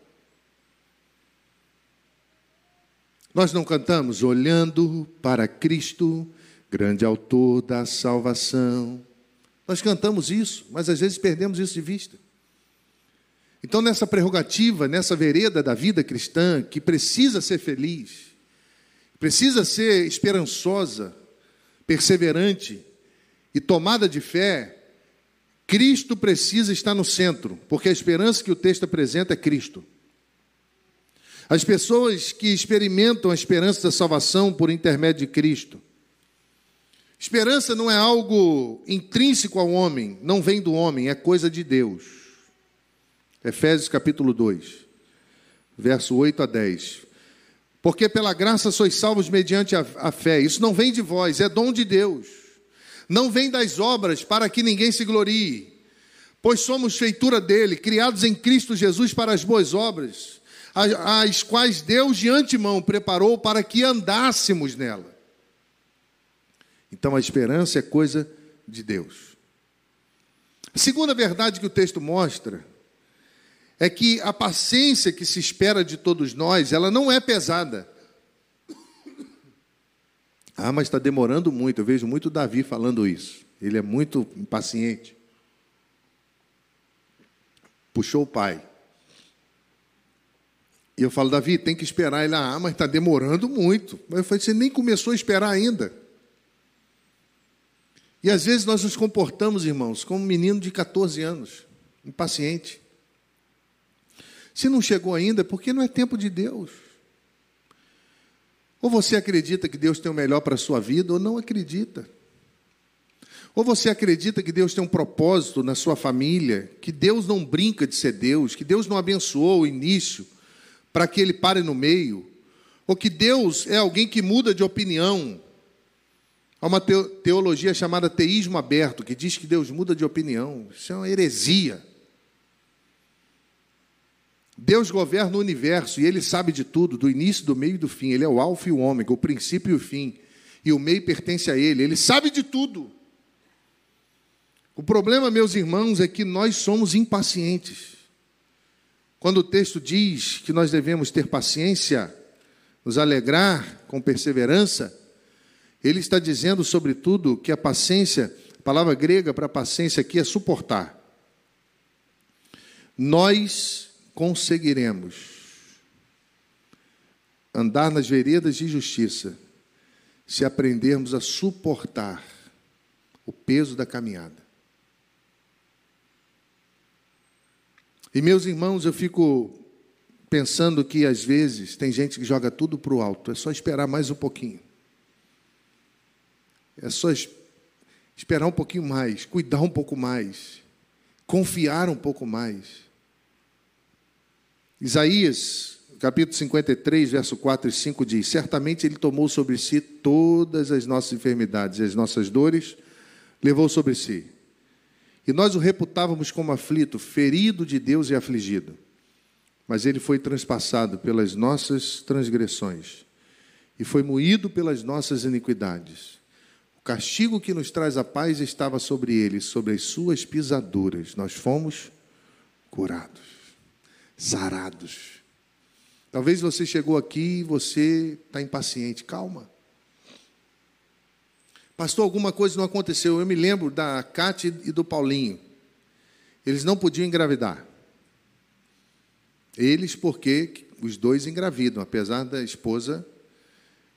A: Nós não cantamos olhando para Cristo, grande autor da salvação. Nós cantamos isso, mas às vezes perdemos isso de vista. Então, nessa prerrogativa, nessa vereda da vida cristã, que precisa ser feliz, precisa ser esperançosa, perseverante e tomada de fé, Cristo precisa estar no centro, porque a esperança que o texto apresenta é Cristo. As pessoas que experimentam a esperança da salvação por intermédio de Cristo. Esperança não é algo intrínseco ao homem, não vem do homem, é coisa de Deus. Efésios capítulo 2, verso 8 a 10. Porque pela graça sois salvos mediante a, a fé. Isso não vem de vós, é dom de Deus. Não vem das obras para que ninguém se glorie. Pois somos feitura dele, criados em Cristo Jesus para as boas obras as quais Deus de antemão preparou para que andássemos nela. Então a esperança é coisa de Deus. A segunda verdade que o texto mostra é que a paciência que se espera de todos nós, ela não é pesada. Ah, mas está demorando muito. Eu vejo muito Davi falando isso. Ele é muito impaciente. Puxou o pai. E eu falo, Davi, tem que esperar. Ele, ah, mas está demorando muito. Eu falei, você nem começou a esperar ainda. E às vezes nós nos comportamos, irmãos, como um menino de 14 anos, impaciente. Se não chegou ainda, é porque não é tempo de Deus. Ou você acredita que Deus tem o melhor para a sua vida, ou não acredita. Ou você acredita que Deus tem um propósito na sua família, que Deus não brinca de ser Deus, que Deus não abençoou o início para que ele pare no meio, ou que Deus é alguém que muda de opinião. Há uma teologia chamada teísmo aberto, que diz que Deus muda de opinião. Isso é uma heresia. Deus governa o universo e ele sabe de tudo, do início, do meio e do fim. Ele é o alfa e o ômega, o princípio e o fim. E o meio pertence a ele. Ele sabe de tudo. O problema, meus irmãos, é que nós somos impacientes. Quando o texto diz que nós devemos ter paciência, nos alegrar com perseverança, ele está dizendo, sobretudo, que a paciência, a palavra grega para paciência aqui é suportar. Nós conseguiremos andar nas veredas de justiça se aprendermos a suportar o peso da caminhada. E meus irmãos, eu fico pensando que às vezes tem gente que joga tudo para o alto, é só esperar mais um pouquinho. É só esperar um pouquinho mais, cuidar um pouco mais, confiar um pouco mais. Isaías, capítulo 53, verso 4 e 5 diz: Certamente Ele tomou sobre si todas as nossas enfermidades e as nossas dores, levou sobre si. E nós o reputávamos como aflito, ferido de Deus e afligido. Mas ele foi transpassado pelas nossas transgressões e foi moído pelas nossas iniquidades. O castigo que nos traz a paz estava sobre ele, sobre as suas pisaduras. Nós fomos curados, sarados. Talvez você chegou aqui e você está impaciente. Calma. Pastor, alguma coisa não aconteceu. Eu me lembro da Cátia e do Paulinho. Eles não podiam engravidar. Eles, porque os dois engravidam, apesar da esposa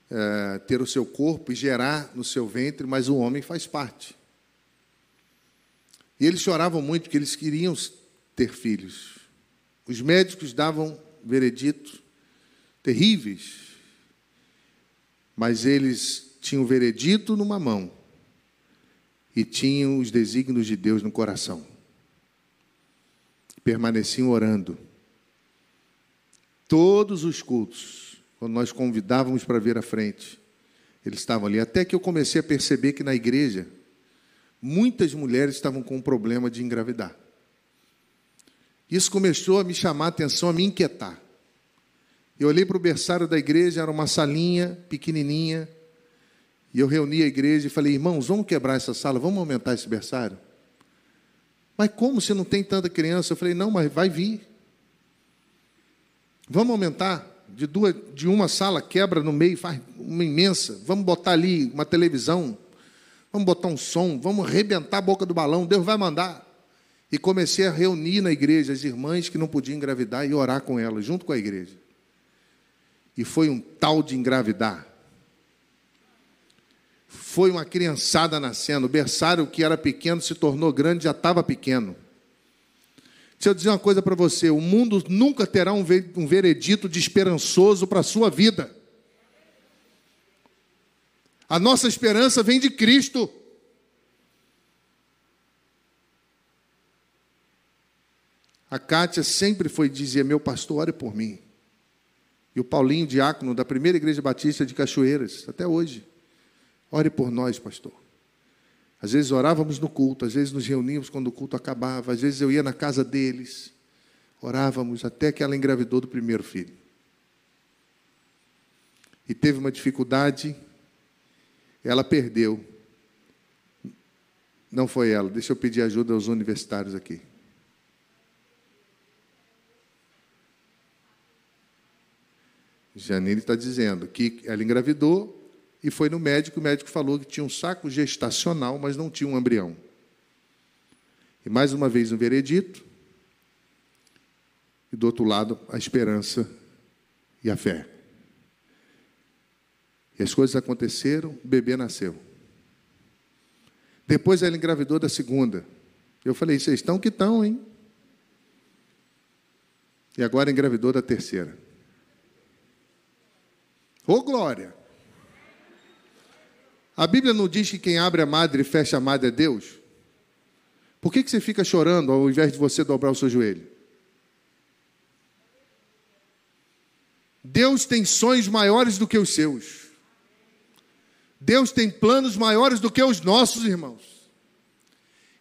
A: é, ter o seu corpo e gerar no seu ventre, mas o homem faz parte. E eles choravam muito porque eles queriam ter filhos. Os médicos davam veredito terríveis, mas eles tinha o veredito numa mão e tinham os desígnios de Deus no coração. Permaneciam orando. Todos os cultos, quando nós convidávamos para vir à frente, eles estavam ali. Até que eu comecei a perceber que na igreja, muitas mulheres estavam com um problema de engravidar. Isso começou a me chamar a atenção, a me inquietar. Eu olhei para o berçário da igreja, era uma salinha pequenininha, e eu reuni a igreja e falei, irmãos, vamos quebrar essa sala, vamos aumentar esse berçário? Mas como se não tem tanta criança? Eu falei, não, mas vai vir. Vamos aumentar de duas, de uma sala, quebra no meio, faz uma imensa. Vamos botar ali uma televisão, vamos botar um som, vamos arrebentar a boca do balão, Deus vai mandar. E comecei a reunir na igreja as irmãs que não podiam engravidar e orar com elas, junto com a igreja. E foi um tal de engravidar foi uma criançada nascendo. O berçário que era pequeno se tornou grande, já estava pequeno. Deixa eu dizer uma coisa para você: o mundo nunca terá um veredito de esperançoso para a sua vida. A nossa esperança vem de Cristo. A Kátia sempre foi dizer: Meu pastor, ore por mim. E o Paulinho, diácono da primeira igreja batista de Cachoeiras, até hoje. Ore por nós, pastor. Às vezes orávamos no culto, às vezes nos reuníamos quando o culto acabava, às vezes eu ia na casa deles, orávamos até que ela engravidou do primeiro filho. E teve uma dificuldade, ela perdeu. Não foi ela, deixa eu pedir ajuda aos universitários aqui. Janine está dizendo que ela engravidou, e foi no médico, o médico falou que tinha um saco gestacional, mas não tinha um embrião. E mais uma vez um veredito, e do outro lado a esperança e a fé. E as coisas aconteceram, o bebê nasceu. Depois ela engravidou da segunda. Eu falei, vocês estão que estão, hein? E agora engravidou da terceira. Ô oh, glória! A Bíblia não diz que quem abre a madre e fecha a madre é Deus? Por que, que você fica chorando ao invés de você dobrar o seu joelho? Deus tem sonhos maiores do que os seus. Deus tem planos maiores do que os nossos, irmãos.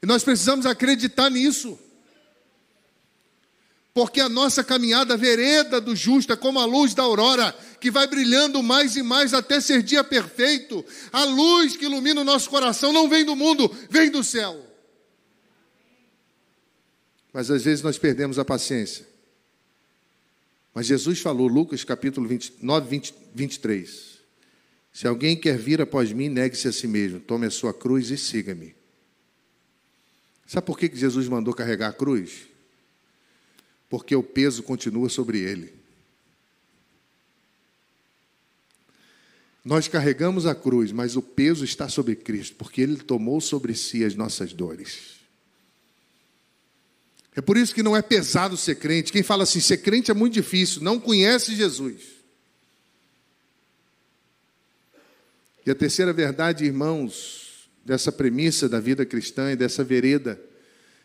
A: E nós precisamos acreditar nisso. Porque a nossa caminhada vereda do justo é como a luz da aurora, que vai brilhando mais e mais até ser dia perfeito. A luz que ilumina o nosso coração não vem do mundo, vem do céu. Mas às vezes nós perdemos a paciência. Mas Jesus falou, Lucas capítulo 29, 20, 23. Se alguém quer vir após mim, negue-se a si mesmo, tome a sua cruz e siga-me. Sabe por que Jesus mandou carregar a cruz? Porque o peso continua sobre ele. Nós carregamos a cruz, mas o peso está sobre Cristo, porque Ele tomou sobre si as nossas dores. É por isso que não é pesado ser crente. Quem fala assim, ser crente é muito difícil, não conhece Jesus. E a terceira verdade, irmãos, dessa premissa da vida cristã e dessa vereda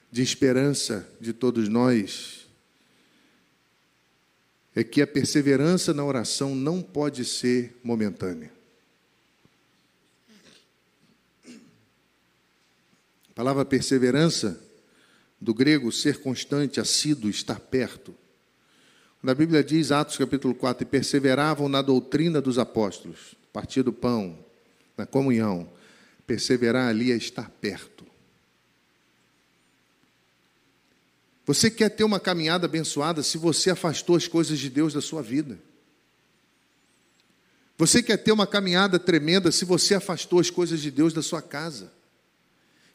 A: de esperança de todos nós, é que a perseverança na oração não pode ser momentânea. A palavra perseverança, do grego ser constante, assíduo, estar perto. Na Bíblia diz, Atos capítulo 4, e perseveravam na doutrina dos apóstolos, partir do pão, na comunhão. Perseverar ali é estar perto. Você quer ter uma caminhada abençoada se você afastou as coisas de Deus da sua vida. Você quer ter uma caminhada tremenda se você afastou as coisas de Deus da sua casa.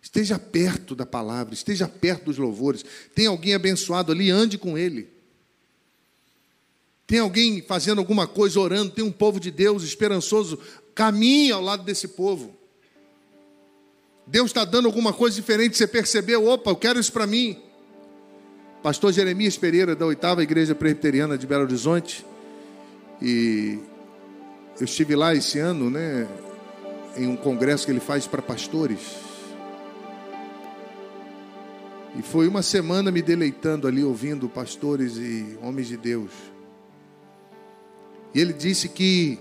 A: Esteja perto da palavra, esteja perto dos louvores. Tem alguém abençoado ali, ande com ele. Tem alguém fazendo alguma coisa, orando, tem um povo de Deus esperançoso, caminhe ao lado desse povo. Deus está dando alguma coisa diferente, você percebeu, opa, eu quero isso para mim. Pastor Jeremias Pereira, da oitava Igreja Presbiteriana de Belo Horizonte. E eu estive lá esse ano, né, em um congresso que ele faz para pastores. E foi uma semana me deleitando ali, ouvindo pastores e homens de Deus. E ele disse que,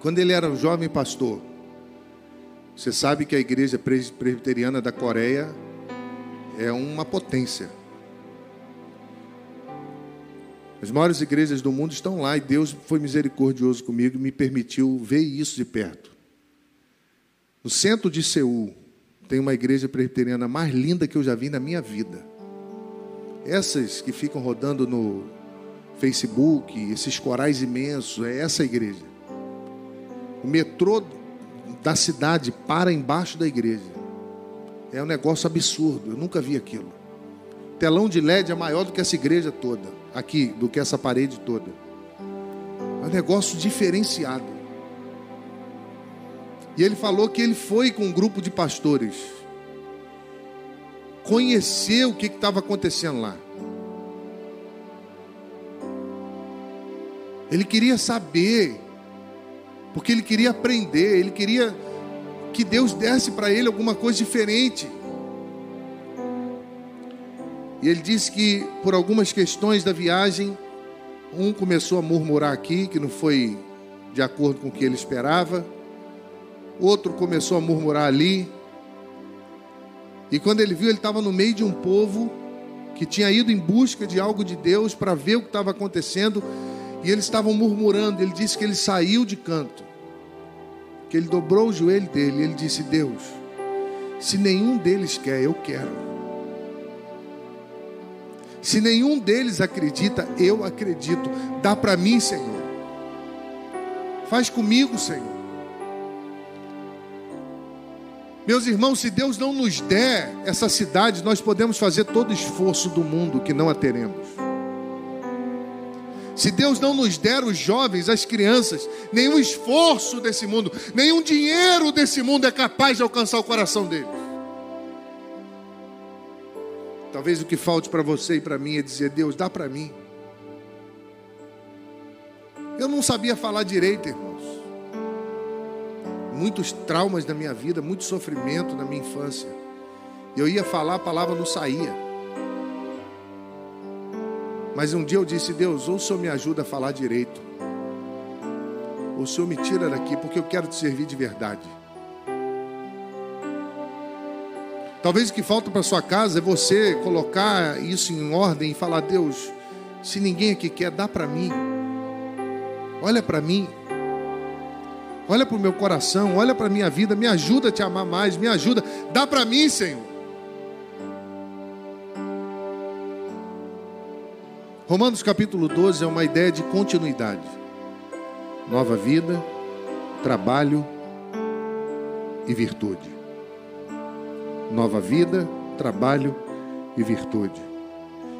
A: quando ele era um jovem pastor, você sabe que a igreja presbiteriana da Coreia é uma potência. As maiores igrejas do mundo estão lá e Deus foi misericordioso comigo e me permitiu ver isso de perto. No centro de Seul tem uma igreja presbiteriana mais linda que eu já vi na minha vida. Essas que ficam rodando no Facebook, esses corais imensos, é essa igreja. O metrô da cidade para embaixo da igreja. É um negócio absurdo, eu nunca vi aquilo. Telão de LED é maior do que essa igreja toda aqui do que essa parede toda. É um negócio diferenciado. E ele falou que ele foi com um grupo de pastores conhecer o que estava acontecendo lá. Ele queria saber, porque ele queria aprender, ele queria que Deus desse para ele alguma coisa diferente. E ele disse que por algumas questões da viagem, um começou a murmurar aqui, que não foi de acordo com o que ele esperava, outro começou a murmurar ali. E quando ele viu, ele estava no meio de um povo que tinha ido em busca de algo de Deus para ver o que estava acontecendo, e eles estavam murmurando. Ele disse que ele saiu de canto, que ele dobrou o joelho dele, e ele disse: Deus, se nenhum deles quer, eu quero. Se nenhum deles acredita, eu acredito. Dá para mim, Senhor. Faz comigo, Senhor. Meus irmãos, se Deus não nos der essa cidade, nós podemos fazer todo o esforço do mundo que não a teremos. Se Deus não nos der os jovens, as crianças, nenhum esforço desse mundo, nenhum dinheiro desse mundo é capaz de alcançar o coração deles. Talvez o que falte para você e para mim é dizer: Deus, dá para mim. Eu não sabia falar direito, irmãos. Muitos traumas na minha vida, muito sofrimento na minha infância. Eu ia falar, a palavra não saía. Mas um dia eu disse: Deus, ou o Senhor me ajuda a falar direito, ou o Senhor me tira daqui, porque eu quero te servir de verdade. Talvez o que falta para sua casa é você colocar isso em ordem e falar: Deus, se ninguém aqui quer, dá para mim. Olha para mim. Olha para o meu coração, olha para a minha vida, me ajuda a te amar mais, me ajuda, dá para mim, Senhor. Romanos capítulo 12 é uma ideia de continuidade. Nova vida, trabalho e virtude nova vida, trabalho e virtude.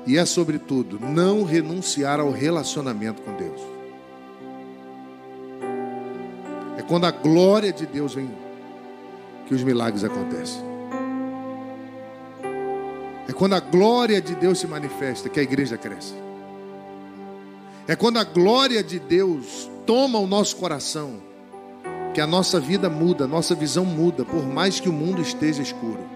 A: E é, sobretudo, não renunciar ao relacionamento com Deus. É quando a glória de Deus vem que os milagres acontecem. É quando a glória de Deus se manifesta que a igreja cresce. É quando a glória de Deus toma o nosso coração que a nossa vida muda, a nossa visão muda, por mais que o mundo esteja escuro.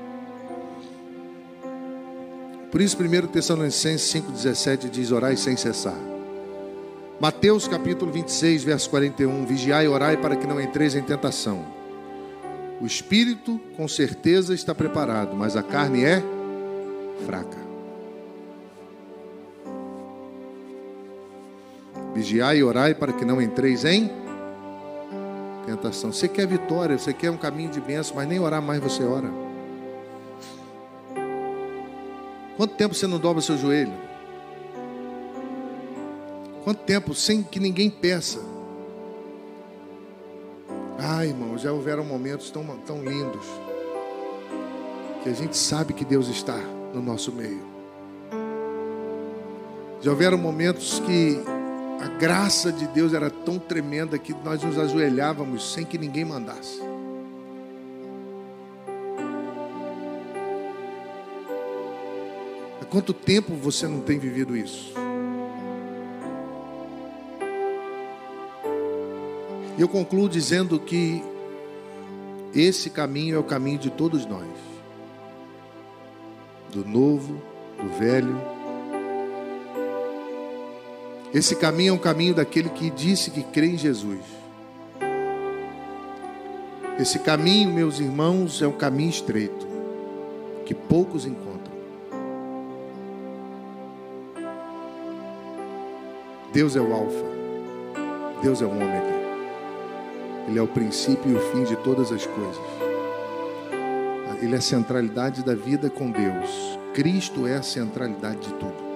A: Por isso, 1 Tessalonicenses 5,17 diz: Orai sem cessar. Mateus capítulo 26, verso 41: Vigiai e orai para que não entreis em tentação. O espírito, com certeza, está preparado, mas a carne é fraca. Vigiai e orai para que não entreis em tentação. Você quer vitória, você quer um caminho de bênção, mas nem orar mais você ora. Quanto tempo você não dobra seu joelho? Quanto tempo sem que ninguém peça? Ah, irmão, já houveram momentos tão, tão lindos que a gente sabe que Deus está no nosso meio. Já houveram momentos que a graça de Deus era tão tremenda que nós nos ajoelhávamos sem que ninguém mandasse. Quanto tempo você não tem vivido isso? Eu concluo dizendo que esse caminho é o caminho de todos nós, do novo, do velho. Esse caminho é um caminho daquele que disse que crê em Jesus. Esse caminho, meus irmãos, é um caminho estreito, que poucos encontram. Deus é o Alfa, Deus é o Ômega, Ele é o princípio e o fim de todas as coisas. Ele é a centralidade da vida com Deus. Cristo é a centralidade de tudo.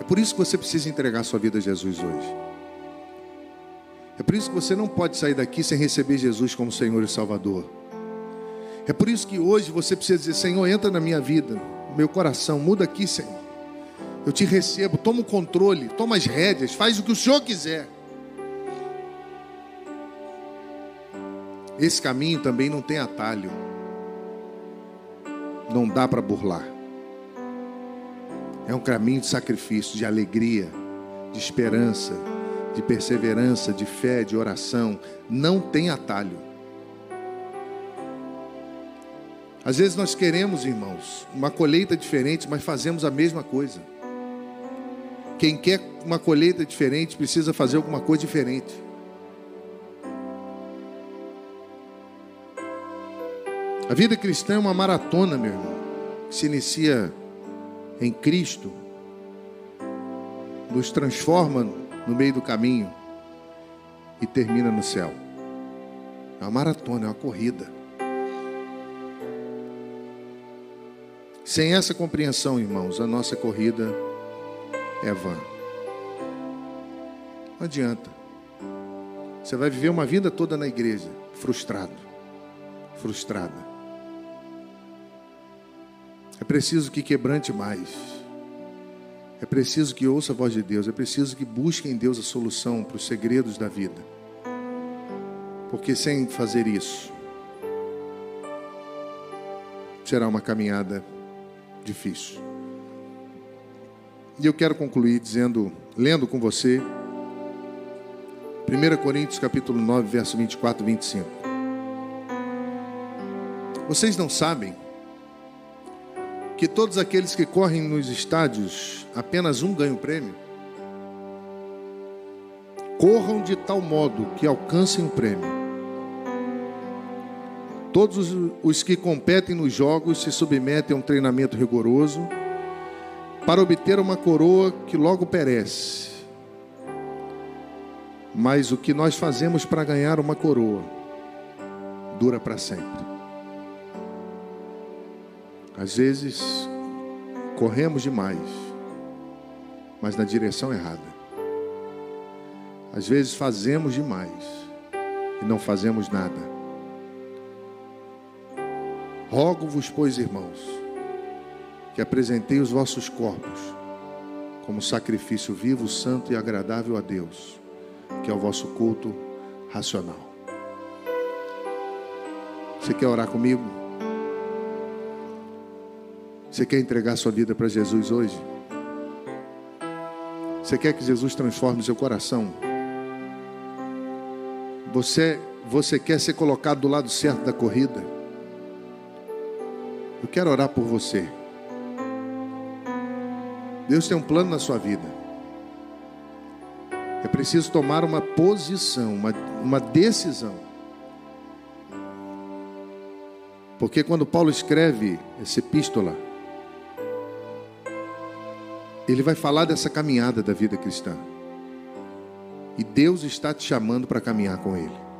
A: É por isso que você precisa entregar sua vida a Jesus hoje. É por isso que você não pode sair daqui sem receber Jesus como Senhor e Salvador. É por isso que hoje você precisa dizer: Senhor, entra na minha vida, meu coração, muda aqui, Senhor. Eu te recebo, toma o controle, toma as rédeas, faz o que o Senhor quiser. Esse caminho também não tem atalho. Não dá para burlar. É um caminho de sacrifício, de alegria, de esperança, de perseverança, de fé, de oração. Não tem atalho. Às vezes nós queremos, irmãos, uma colheita diferente, mas fazemos a mesma coisa. Quem quer uma colheita diferente precisa fazer alguma coisa diferente. A vida cristã é uma maratona, meu irmão, que se inicia em Cristo, nos transforma no meio do caminho e termina no céu. É uma maratona, é uma corrida. Sem essa compreensão, irmãos, a nossa corrida é vã. Não adianta. Você vai viver uma vida toda na igreja, frustrado, frustrada. É preciso que quebrante mais. É preciso que ouça a voz de Deus. É preciso que busque em Deus a solução para os segredos da vida. Porque sem fazer isso, será uma caminhada difícil. E eu quero concluir dizendo, lendo com você 1 Coríntios capítulo 9, verso 24 e 25. Vocês não sabem que todos aqueles que correm nos estádios, apenas um ganha o prêmio? Corram de tal modo que alcancem o prêmio. Todos os que competem nos jogos se submetem a um treinamento rigoroso para obter uma coroa que logo perece. Mas o que nós fazemos para ganhar uma coroa dura para sempre. Às vezes, corremos demais, mas na direção errada. Às vezes, fazemos demais e não fazemos nada. Rogo-vos, pois, irmãos, que apresentei os vossos corpos como sacrifício vivo, santo e agradável a Deus, que é o vosso culto racional. Você quer orar comigo? Você quer entregar sua vida para Jesus hoje? Você quer que Jesus transforme seu coração? Você, você quer ser colocado do lado certo da corrida? Eu quero orar por você. Deus tem um plano na sua vida. É preciso tomar uma posição, uma, uma decisão. Porque quando Paulo escreve essa epístola, ele vai falar dessa caminhada da vida cristã. E Deus está te chamando para caminhar com Ele.